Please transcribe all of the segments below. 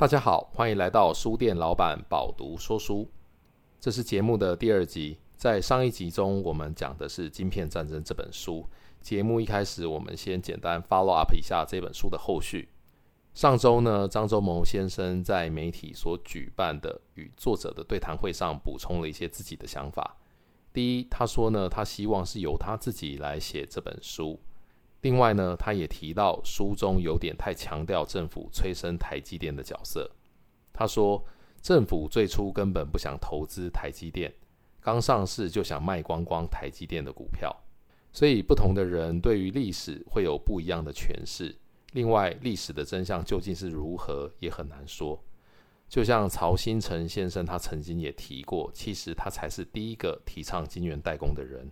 大家好，欢迎来到书店老板饱读说书。这是节目的第二集。在上一集中，我们讲的是《晶片战争》这本书。节目一开始，我们先简单 follow up 一下这本书的后续。上周呢，张忠谋先生在媒体所举办的与作者的对谈会上，补充了一些自己的想法。第一，他说呢，他希望是由他自己来写这本书。另外呢，他也提到书中有点太强调政府催生台积电的角色。他说，政府最初根本不想投资台积电，刚上市就想卖光光台积电的股票。所以，不同的人对于历史会有不一样的诠释。另外，历史的真相究竟是如何，也很难说。就像曹兴诚先生，他曾经也提过，其实他才是第一个提倡晶圆代工的人。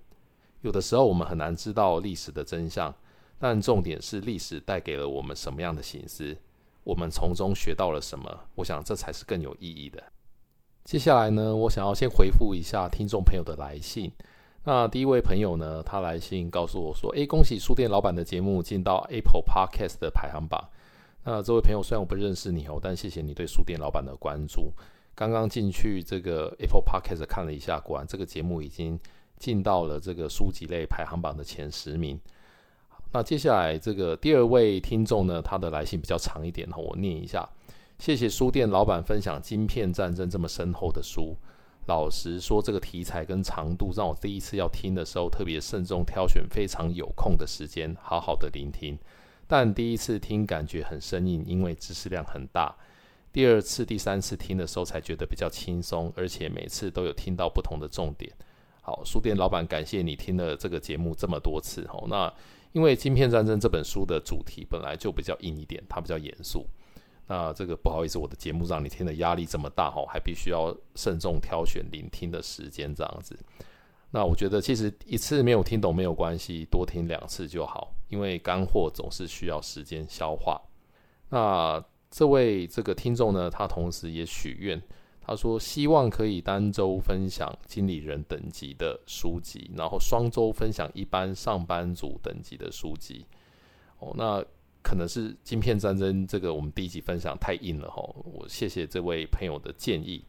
有的时候，我们很难知道历史的真相。但重点是历史带给了我们什么样的形式，我们从中学到了什么？我想这才是更有意义的。接下来呢，我想要先回复一下听众朋友的来信。那第一位朋友呢，他来信告诉我说：“诶，恭喜书店老板的节目进到 Apple Podcast 的排行榜。”那这位朋友虽然我不认识你哦，但谢谢你对书店老板的关注。刚刚进去这个 Apple Podcast 看了一下，果然这个节目已经进到了这个书籍类排行榜的前十名。那接下来这个第二位听众呢，他的来信比较长一点，我念一下。谢谢书店老板分享《晶片战争》这么深厚的书。老实说，这个题材跟长度让我第一次要听的时候特别慎重挑选，非常有空的时间好好的聆听。但第一次听感觉很生硬，因为知识量很大。第二次、第三次听的时候才觉得比较轻松，而且每次都有听到不同的重点。好，书店老板，感谢你听了这个节目这么多次哦。那因为《晶片战争》这本书的主题本来就比较硬一点，它比较严肃。那这个不好意思，我的节目让你听的压力这么大哦，还必须要慎重挑选聆听的时间这样子。那我觉得其实一次没有听懂没有关系，多听两次就好，因为干货总是需要时间消化。那这位这个听众呢，他同时也许愿。他说：“希望可以单周分享经理人等级的书籍，然后双周分享一般上班族等级的书籍。哦，那可能是晶片战争这个我们第一集分享太硬了哈。我谢谢这位朋友的建议。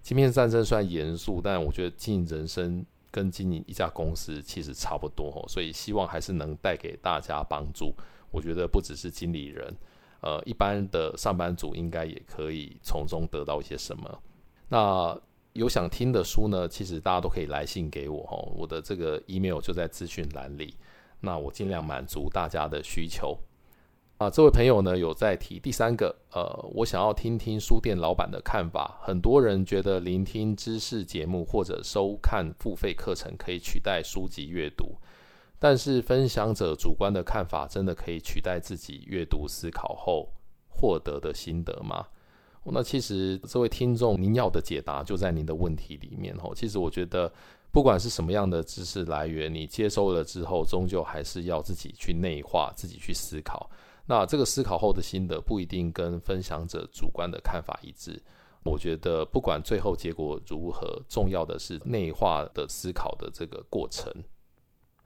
晶片战争虽然严肃，但我觉得经营人生跟经营一家公司其实差不多哈，所以希望还是能带给大家帮助。我觉得不只是经理人，呃，一般的上班族应该也可以从中得到一些什么。”那有想听的书呢，其实大家都可以来信给我哦，我的这个 email 就在资讯栏里。那我尽量满足大家的需求。啊，这位朋友呢有在提第三个，呃，我想要听听书店老板的看法。很多人觉得聆听知识节目或者收看付费课程可以取代书籍阅读，但是分享者主观的看法真的可以取代自己阅读思考后获得的心得吗？那其实这位听众，您要的解答就在您的问题里面吼。其实我觉得，不管是什么样的知识来源，你接收了之后，终究还是要自己去内化，自己去思考。那这个思考后的心得不一定跟分享者主观的看法一致。我觉得不管最后结果如何，重要的是内化的思考的这个过程。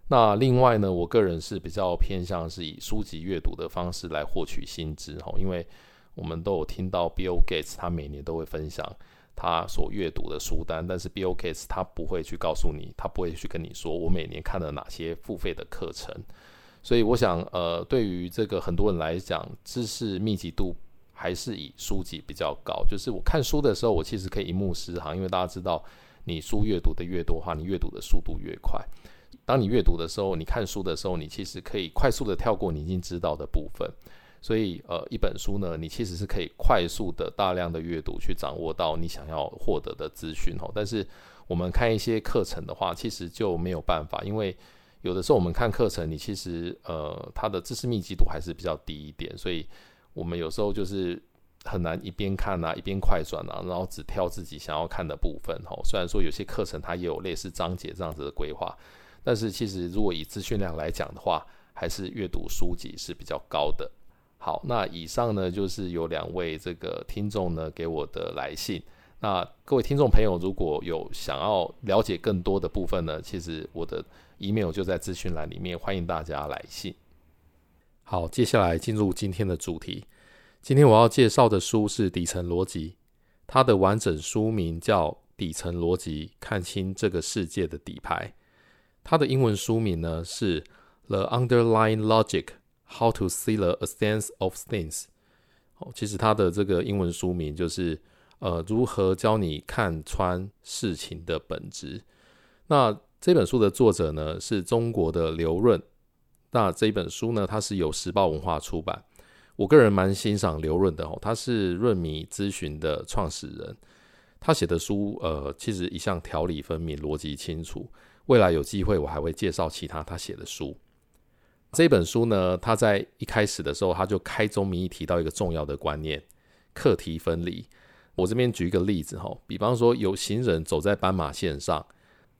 那另外呢，我个人是比较偏向是以书籍阅读的方式来获取新知吼，因为。我们都有听到 Bill Gates，他每年都会分享他所阅读的书单，但是 Bill Gates 他不会去告诉你，他不会去跟你说我每年看了哪些付费的课程。所以我想，呃，对于这个很多人来讲，知识密集度还是以书籍比较高。就是我看书的时候，我其实可以一目十行，因为大家知道，你书阅读的越多的话，你阅读的速度越快。当你阅读的时候，你看书的时候，你其实可以快速的跳过你已经知道的部分。所以，呃，一本书呢，你其实是可以快速的、大量的阅读，去掌握到你想要获得的资讯哦。但是，我们看一些课程的话，其实就没有办法，因为有的时候我们看课程，你其实呃，它的知识密集度还是比较低一点，所以我们有时候就是很难一边看啊，一边快转啊，然后只挑自己想要看的部分哦。虽然说有些课程它也有类似章节这样子的规划，但是其实如果以资讯量来讲的话，还是阅读书籍是比较高的。好，那以上呢就是有两位这个听众呢给我的来信。那各位听众朋友，如果有想要了解更多的部分呢，其实我的 email 就在资讯栏里面，欢迎大家来信。好，接下来进入今天的主题。今天我要介绍的书是《底层逻辑》，它的完整书名叫《底层逻辑：看清这个世界的底牌》。它的英文书名呢是《The Underlying Logic: How to See the Essence of Things》。哦，其实它的这个英文书名就是呃，如何教你看穿事情的本质。那这本书的作者呢是中国的刘润。那这本书呢，它是由时报文化出版。我个人蛮欣赏刘润的哦，他是润米咨询的创始人，他写的书呃，其实一向条理分明、逻辑清楚。未来有机会，我还会介绍其他他写的书。这本书呢，他在一开始的时候，他就开宗明义提到一个重要的观念：课题分离。我这边举一个例子哈，比方说有行人走在斑马线上，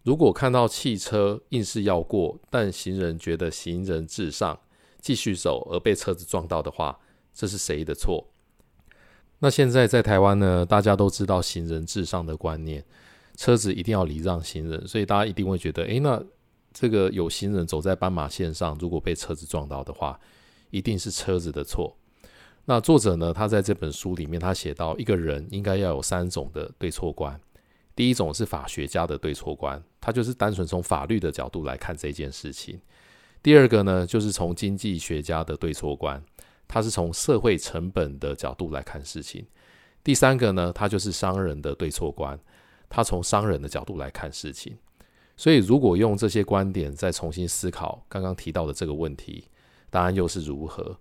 如果看到汽车硬是要过，但行人觉得行人至上。继续走而被车子撞到的话，这是谁的错？那现在在台湾呢，大家都知道行人至上的观念，车子一定要礼让行人，所以大家一定会觉得，诶，那这个有行人走在斑马线上，如果被车子撞到的话，一定是车子的错。那作者呢，他在这本书里面，他写到一个人应该要有三种的对错观，第一种是法学家的对错观，他就是单纯从法律的角度来看这件事情。第二个呢，就是从经济学家的对错观，他是从社会成本的角度来看事情。第三个呢，他就是商人的对错观，他从商人的角度来看事情。所以，如果用这些观点再重新思考刚刚提到的这个问题，答案又是如何？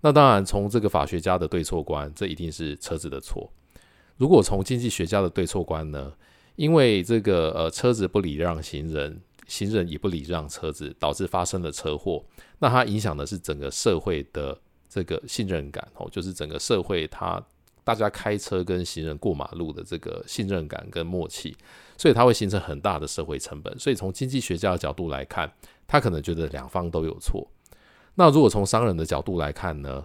那当然，从这个法学家的对错观，这一定是车子的错。如果从经济学家的对错观呢？因为这个呃，车子不礼让行人。行人也不礼让车子，导致发生了车祸。那它影响的是整个社会的这个信任感哦，就是整个社会它大家开车跟行人过马路的这个信任感跟默契，所以它会形成很大的社会成本。所以从经济学家的角度来看，他可能觉得两方都有错。那如果从商人的角度来看呢？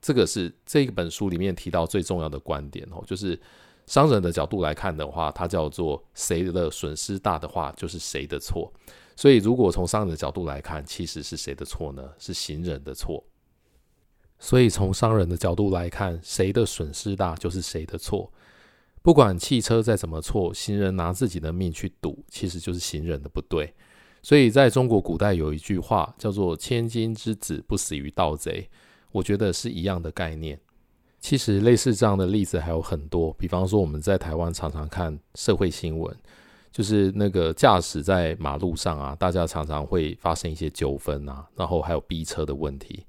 这个是这本书里面提到最重要的观点哦，就是。商人的角度来看的话，它叫做谁的损失大的话，就是谁的错。所以，如果从商人的角度来看，其实是谁的错呢？是行人的错。所以，从商人的角度来看，谁的损失大就是谁的错。不管汽车再怎么错，行人拿自己的命去赌，其实就是行人的不对。所以，在中国古代有一句话叫做“千金之子不死于盗贼”，我觉得是一样的概念。其实类似这样的例子还有很多，比方说我们在台湾常常看社会新闻，就是那个驾驶在马路上啊，大家常常会发生一些纠纷啊，然后还有逼车的问题。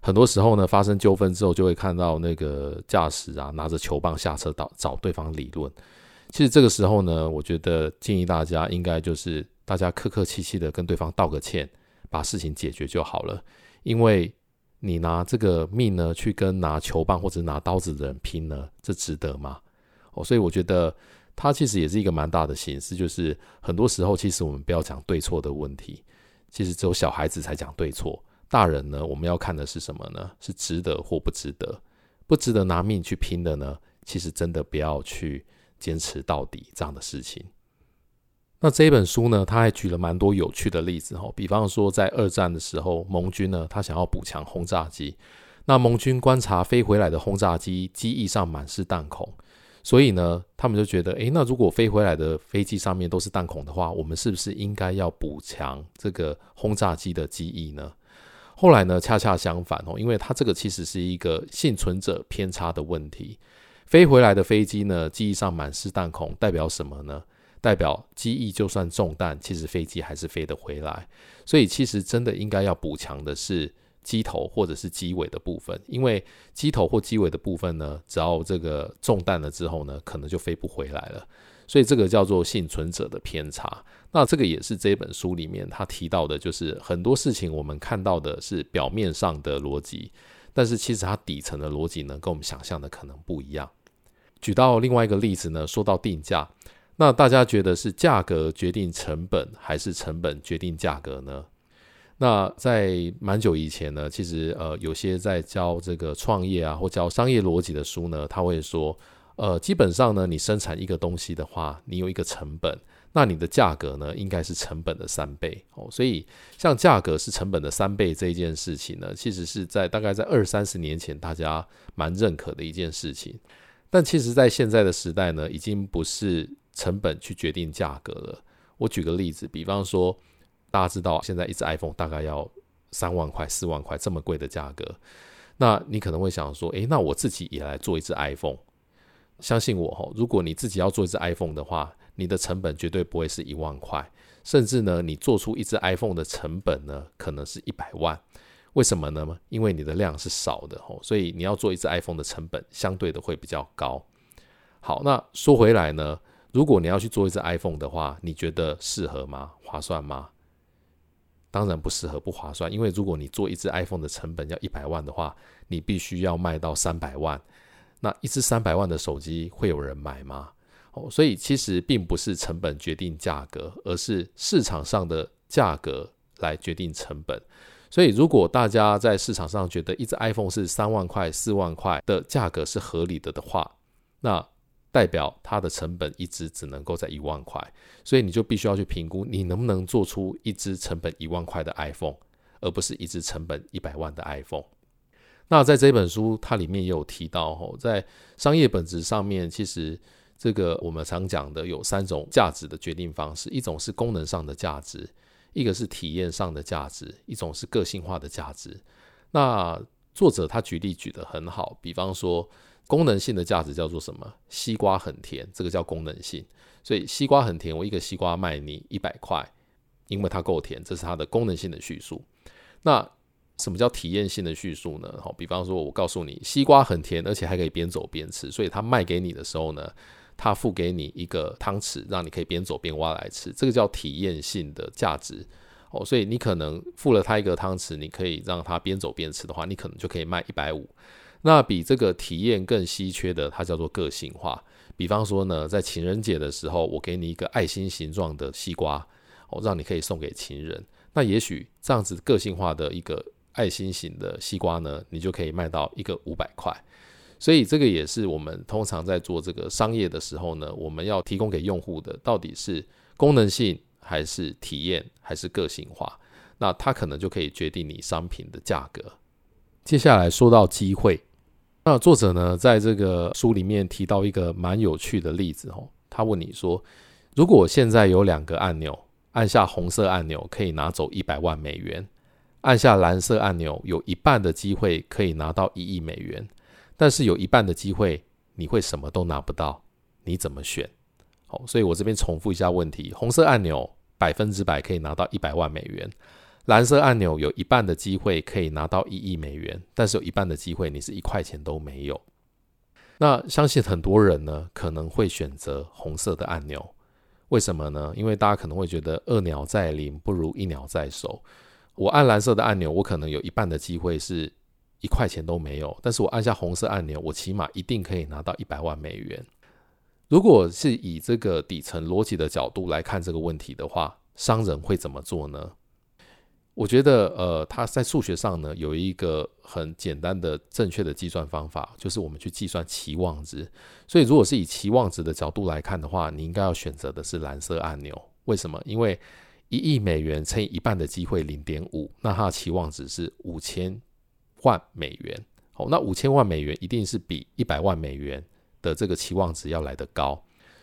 很多时候呢，发生纠纷之后，就会看到那个驾驶啊拿着球棒下车找找对方理论。其实这个时候呢，我觉得建议大家应该就是大家客客气气的跟对方道个歉，把事情解决就好了，因为。你拿这个命呢，去跟拿球棒或者拿刀子的人拼呢，这值得吗？哦，所以我觉得他其实也是一个蛮大的形式，就是很多时候其实我们不要讲对错的问题，其实只有小孩子才讲对错，大人呢，我们要看的是什么呢？是值得或不值得？不值得拿命去拼的呢，其实真的不要去坚持到底这样的事情。那这一本书呢，他还举了蛮多有趣的例子哈，比方说在二战的时候，盟军呢，他想要补强轰炸机，那盟军观察飞回来的轰炸机机翼上满是弹孔，所以呢，他们就觉得，诶，那如果飞回来的飞机上面都是弹孔的话，我们是不是应该要补强这个轰炸机的机翼呢？后来呢，恰恰相反哦，因为它这个其实是一个幸存者偏差的问题，飞回来的飞机呢，机翼上满是弹孔，代表什么呢？代表机翼就算中弹，其实飞机还是飞得回来。所以其实真的应该要补强的是机头或者是机尾的部分，因为机头或机尾的部分呢，只要这个中弹了之后呢，可能就飞不回来了。所以这个叫做幸存者的偏差。那这个也是这本书里面他提到的，就是很多事情我们看到的是表面上的逻辑，但是其实它底层的逻辑呢，跟我们想象的可能不一样。举到另外一个例子呢，说到定价。那大家觉得是价格决定成本，还是成本决定价格呢？那在蛮久以前呢，其实呃，有些在教这个创业啊，或教商业逻辑的书呢，他会说，呃，基本上呢，你生产一个东西的话，你有一个成本，那你的价格呢，应该是成本的三倍哦。所以，像价格是成本的三倍这一件事情呢，其实是在大概在二三十年前，大家蛮认可的一件事情。但其实，在现在的时代呢，已经不是成本去决定价格了。我举个例子，比方说，大家知道现在一只 iPhone 大概要三万块、四万块这么贵的价格，那你可能会想说，诶，那我自己也来做一只 iPhone。相信我哈，如果你自己要做一只 iPhone 的话，你的成本绝对不会是一万块，甚至呢，你做出一只 iPhone 的成本呢，可能是一百万。为什么呢？因为你的量是少的哦，所以你要做一只 iPhone 的成本相对的会比较高。好，那说回来呢，如果你要去做一只 iPhone 的话，你觉得适合吗？划算吗？当然不适合，不划算。因为如果你做一只 iPhone 的成本要一百万的话，你必须要卖到三百万。那一支三百万的手机会有人买吗？哦，所以其实并不是成本决定价格，而是市场上的价格来决定成本。所以如果大家在市场上觉得一支 iPhone 是三万块、四万块的价格是合理的的话，那代表它的成本一支只能够在一万块，所以你就必须要去评估你能不能做出一支成本一万块的 iPhone，而不是一支成本一百万的 iPhone。那在这本书，它里面也有提到，吼，在商业本质上面，其实这个我们常讲的有三种价值的决定方式，一种是功能上的价值，一个是体验上的价值，一种是个性化的价值。那作者他举例举得很好，比方说功能性的价值叫做什么？西瓜很甜，这个叫功能性。所以西瓜很甜，我一个西瓜卖你一百块，因为它够甜，这是它的功能性的叙述。那什么叫体验性的叙述呢？好，比方说，我告诉你，西瓜很甜，而且还可以边走边吃，所以他卖给你的时候呢，他付给你一个汤匙，让你可以边走边挖来吃，这个叫体验性的价值。哦，所以你可能付了他一个汤匙，你可以让他边走边吃的话，你可能就可以卖一百五。那比这个体验更稀缺的，它叫做个性化。比方说呢，在情人节的时候，我给你一个爱心形状的西瓜，哦，让你可以送给情人。那也许这样子个性化的一个。爱心型的西瓜呢，你就可以卖到一个五百块，所以这个也是我们通常在做这个商业的时候呢，我们要提供给用户的到底是功能性还是体验还是个性化，那它可能就可以决定你商品的价格。接下来说到机会，那作者呢在这个书里面提到一个蛮有趣的例子哦，他问你说，如果现在有两个按钮，按下红色按钮可以拿走一百万美元。按下蓝色按钮，有一半的机会可以拿到一亿美元，但是有一半的机会你会什么都拿不到，你怎么选？好，所以我这边重复一下问题：红色按钮百分之百可以拿到一百万美元，蓝色按钮有一半的机会可以拿到一亿美元，但是有一半的机会你是一块钱都没有。那相信很多人呢可能会选择红色的按钮，为什么呢？因为大家可能会觉得二鸟在林不如一鸟在手。我按蓝色的按钮，我可能有一半的机会是一块钱都没有，但是我按下红色按钮，我起码一定可以拿到一百万美元。如果是以这个底层逻辑的角度来看这个问题的话，商人会怎么做呢？我觉得，呃，他在数学上呢有一个很简单的正确的计算方法，就是我们去计算期望值。所以，如果是以期望值的角度来看的话，你应该要选择的是蓝色按钮。为什么？因为一亿美元乘以一半的机会零点五，那它的期望值是五千万美元。好，那五千万美元一定是比一百万美元的这个期望值要来得高。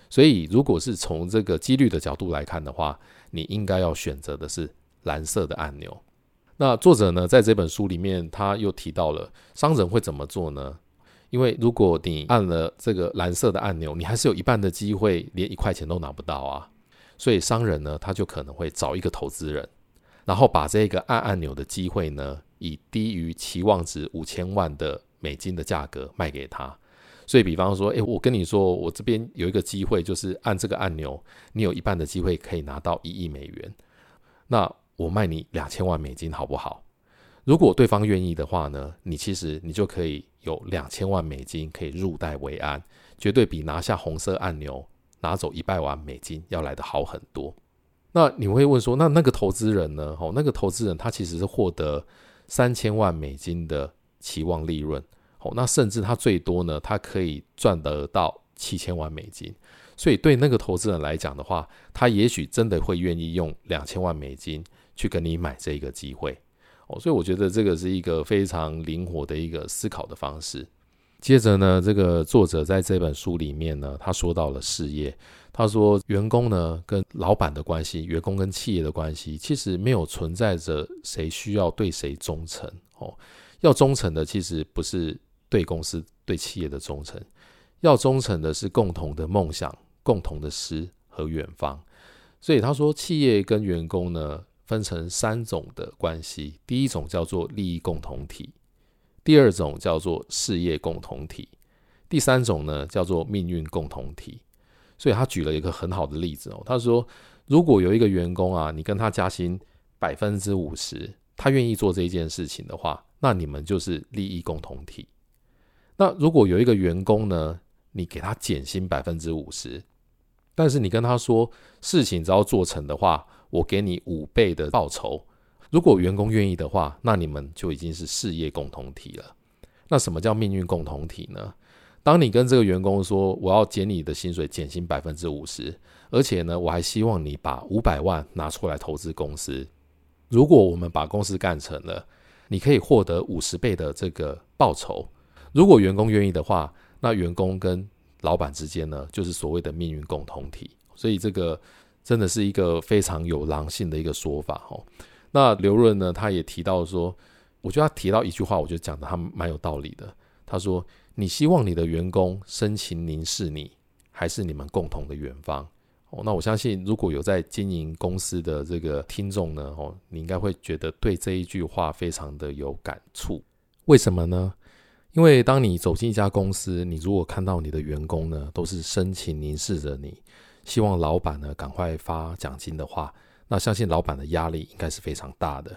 所以，如果是从这个几率的角度来看的话，你应该要选择的是蓝色的按钮。那作者呢，在这本书里面，他又提到了商人会怎么做呢？因为如果你按了这个蓝色的按钮，你还是有一半的机会连一块钱都拿不到啊。所以商人呢，他就可能会找一个投资人，然后把这个按按钮的机会呢，以低于期望值五千万的美金的价格卖给他。所以，比方说，诶，我跟你说，我这边有一个机会，就是按这个按钮，你有一半的机会可以拿到一亿美元。那我卖你两千万美金，好不好？如果对方愿意的话呢，你其实你就可以有两千万美金可以入袋为安，绝对比拿下红色按钮。拿走一百万美金要来的好很多。那你会问说，那那个投资人呢？哦，那个投资人他其实是获得三千万美金的期望利润。哦，那甚至他最多呢，他可以赚得到七千万美金。所以对那个投资人来讲的话，他也许真的会愿意用两千万美金去跟你买这一个机会哦。所以我觉得这个是一个非常灵活的一个思考的方式。接着呢，这个作者在这本书里面呢，他说到了事业。他说，员工呢跟老板的关系，员工跟企业的关系，其实没有存在着谁需要对谁忠诚哦。要忠诚的其实不是对公司、对企业的忠诚，要忠诚的是共同的梦想、共同的诗和远方。所以他说，企业跟员工呢分成三种的关系，第一种叫做利益共同体，第二种叫做事业共同体，第三种呢叫做命运共同体。所以他举了一个很好的例子哦，他说，如果有一个员工啊，你跟他加薪百分之五十，他愿意做这件事情的话，那你们就是利益共同体。那如果有一个员工呢，你给他减薪百分之五十，但是你跟他说，事情只要做成的话，我给你五倍的报酬。如果员工愿意的话，那你们就已经是事业共同体了。那什么叫命运共同体呢？当你跟这个员工说，我要减你的薪水，减薪百分之五十，而且呢，我还希望你把五百万拿出来投资公司。如果我们把公司干成了，你可以获得五十倍的这个报酬。如果员工愿意的话，那员工跟老板之间呢，就是所谓的命运共同体。所以这个真的是一个非常有狼性的一个说法哦。那刘润呢，他也提到说，我觉得他提到一句话，我觉得讲的他蛮有道理的。他说。你希望你的员工深情凝视你，还是你们共同的远方？哦，那我相信，如果有在经营公司的这个听众呢，哦，你应该会觉得对这一句话非常的有感触。为什么呢？因为当你走进一家公司，你如果看到你的员工呢，都是深情凝视着你，希望老板呢赶快发奖金的话，那相信老板的压力应该是非常大的。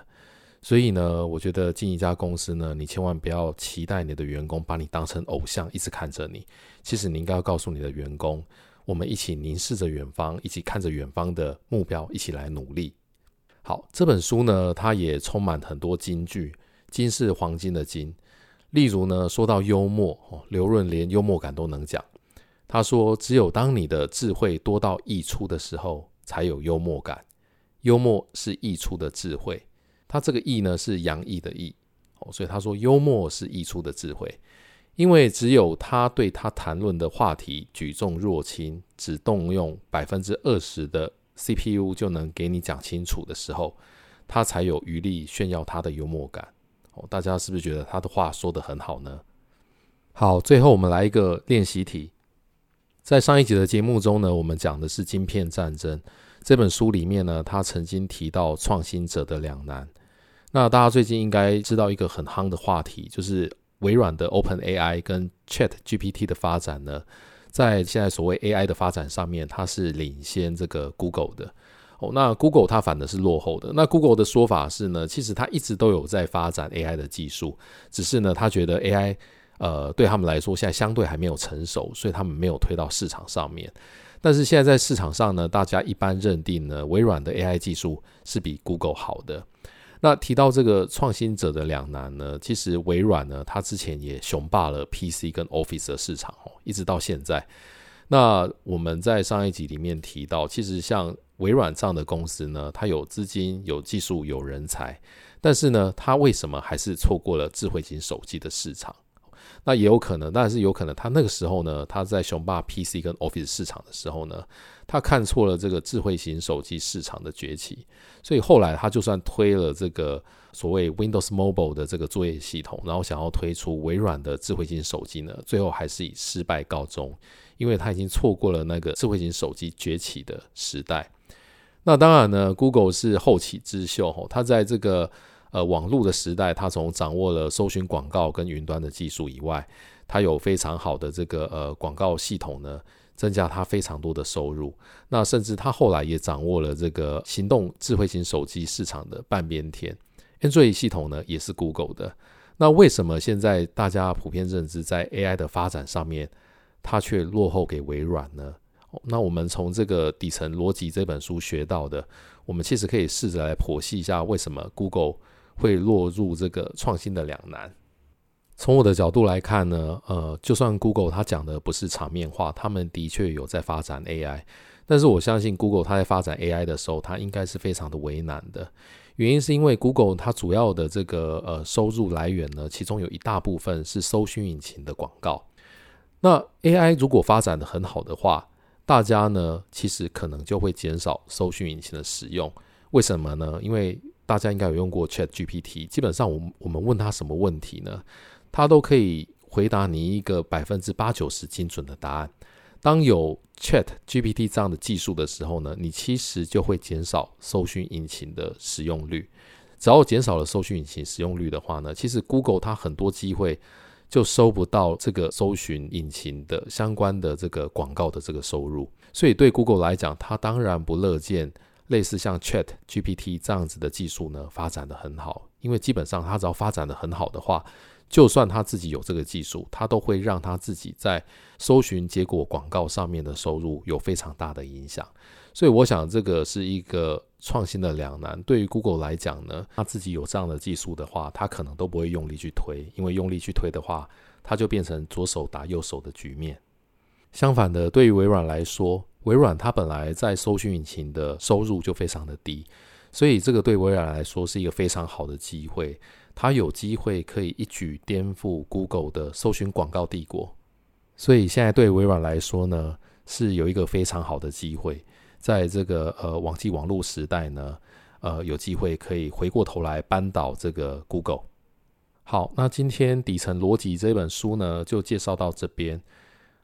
所以呢，我觉得进一家公司呢，你千万不要期待你的员工把你当成偶像，一直看着你。其实你应该要告诉你的员工，我们一起凝视着远方，一起看着远方的目标，一起来努力。好，这本书呢，它也充满很多金句，金是黄金的金。例如呢，说到幽默，刘润连幽默感都能讲。他说，只有当你的智慧多到溢出的时候，才有幽默感。幽默是溢出的智慧。他这个“溢”呢是洋溢的“溢”，哦，所以他说幽默是溢出的智慧，因为只有他对他谈论的话题举重若轻，只动用百分之二十的 CPU 就能给你讲清楚的时候，他才有余力炫耀他的幽默感。哦，大家是不是觉得他的话说得很好呢？好，最后我们来一个练习题，在上一集的节目中呢，我们讲的是晶片战争。这本书里面呢，他曾经提到创新者的两难。那大家最近应该知道一个很夯的话题，就是微软的 OpenAI 跟 ChatGPT 的发展呢，在现在所谓 AI 的发展上面，它是领先这个 Google 的。哦，那 Google 它反而是落后的。那 Google 的说法是呢，其实它一直都有在发展 AI 的技术，只是呢，他觉得 AI 呃对他们来说现在相对还没有成熟，所以他们没有推到市场上面。但是现在在市场上呢，大家一般认定呢，微软的 AI 技术是比 Google 好的。那提到这个创新者的两难呢，其实微软呢，它之前也雄霸了 PC 跟 Office 的市场哦，一直到现在。那我们在上一集里面提到，其实像微软这样的公司呢，它有资金、有技术、有人才，但是呢，它为什么还是错过了智慧型手机的市场？那也有可能，但是有可能他那个时候呢，他在雄霸 PC 跟 Office 市场的时候呢，他看错了这个智慧型手机市场的崛起，所以后来他就算推了这个所谓 Windows Mobile 的这个作业系统，然后想要推出微软的智慧型手机呢，最后还是以失败告终，因为他已经错过了那个智慧型手机崛起的时代。那当然呢，Google 是后起之秀吼，他在这个。呃，网络的时代，它从掌握了搜寻广告跟云端的技术以外，它有非常好的这个呃广告系统呢，增加它非常多的收入。那甚至它后来也掌握了这个行动智慧型手机市场的半边天。Android 系统呢也是 Google 的。那为什么现在大家普遍认知在 AI 的发展上面，它却落后给微软呢？那我们从这个底层逻辑这本书学到的，我们其实可以试着来剖析一下为什么 Google。会落入这个创新的两难。从我的角度来看呢，呃，就算 Google 它讲的不是场面话，他们的确有在发展 AI，但是我相信 Google 它在发展 AI 的时候，它应该是非常的为难的。原因是因为 Google 它主要的这个呃收入来源呢，其中有一大部分是搜寻引擎的广告。那 AI 如果发展的很好的话，大家呢其实可能就会减少搜寻引擎的使用。为什么呢？因为大家应该有用过 ChatGPT，基本上我们我们问他什么问题呢，他都可以回答你一个百分之八九十精准的答案。当有 ChatGPT 这样的技术的时候呢，你其实就会减少搜寻引擎的使用率。只要减少了搜寻引擎使用率的话呢，其实 Google 它很多机会就收不到这个搜寻引擎的相关的这个广告的这个收入。所以对 Google 来讲，它当然不乐见类似像 ChatGPT 这样子的技术呢发展得很好，因为基本上它只要发展得很好的话。就算他自己有这个技术，他都会让他自己在搜寻结果广告上面的收入有非常大的影响。所以，我想这个是一个创新的两难。对于 Google 来讲呢，他自己有这样的技术的话，他可能都不会用力去推，因为用力去推的话，它就变成左手打右手的局面。相反的，对于微软来说，微软它本来在搜寻引擎的收入就非常的低，所以这个对微软来说是一个非常好的机会。它有机会可以一举颠覆 Google 的搜寻广告帝国，所以现在对微软来说呢，是有一个非常好的机会，在这个呃网际网络时代呢，呃有机会可以回过头来扳倒这个 Google。好，那今天底层逻辑这本书呢，就介绍到这边。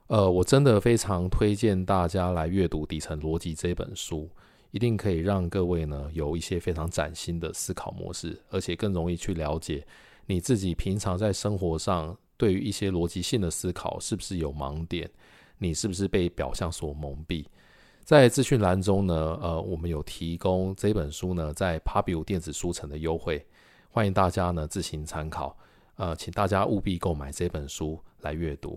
呃，我真的非常推荐大家来阅读底层逻辑这本书。一定可以让各位呢有一些非常崭新的思考模式，而且更容易去了解你自己平常在生活上对于一些逻辑性的思考是不是有盲点，你是不是被表象所蒙蔽。在资讯栏中呢，呃，我们有提供这本书呢在 Pubu 电子书城的优惠，欢迎大家呢自行参考。呃，请大家务必购买这本书来阅读。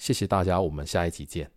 谢谢大家，我们下一集见。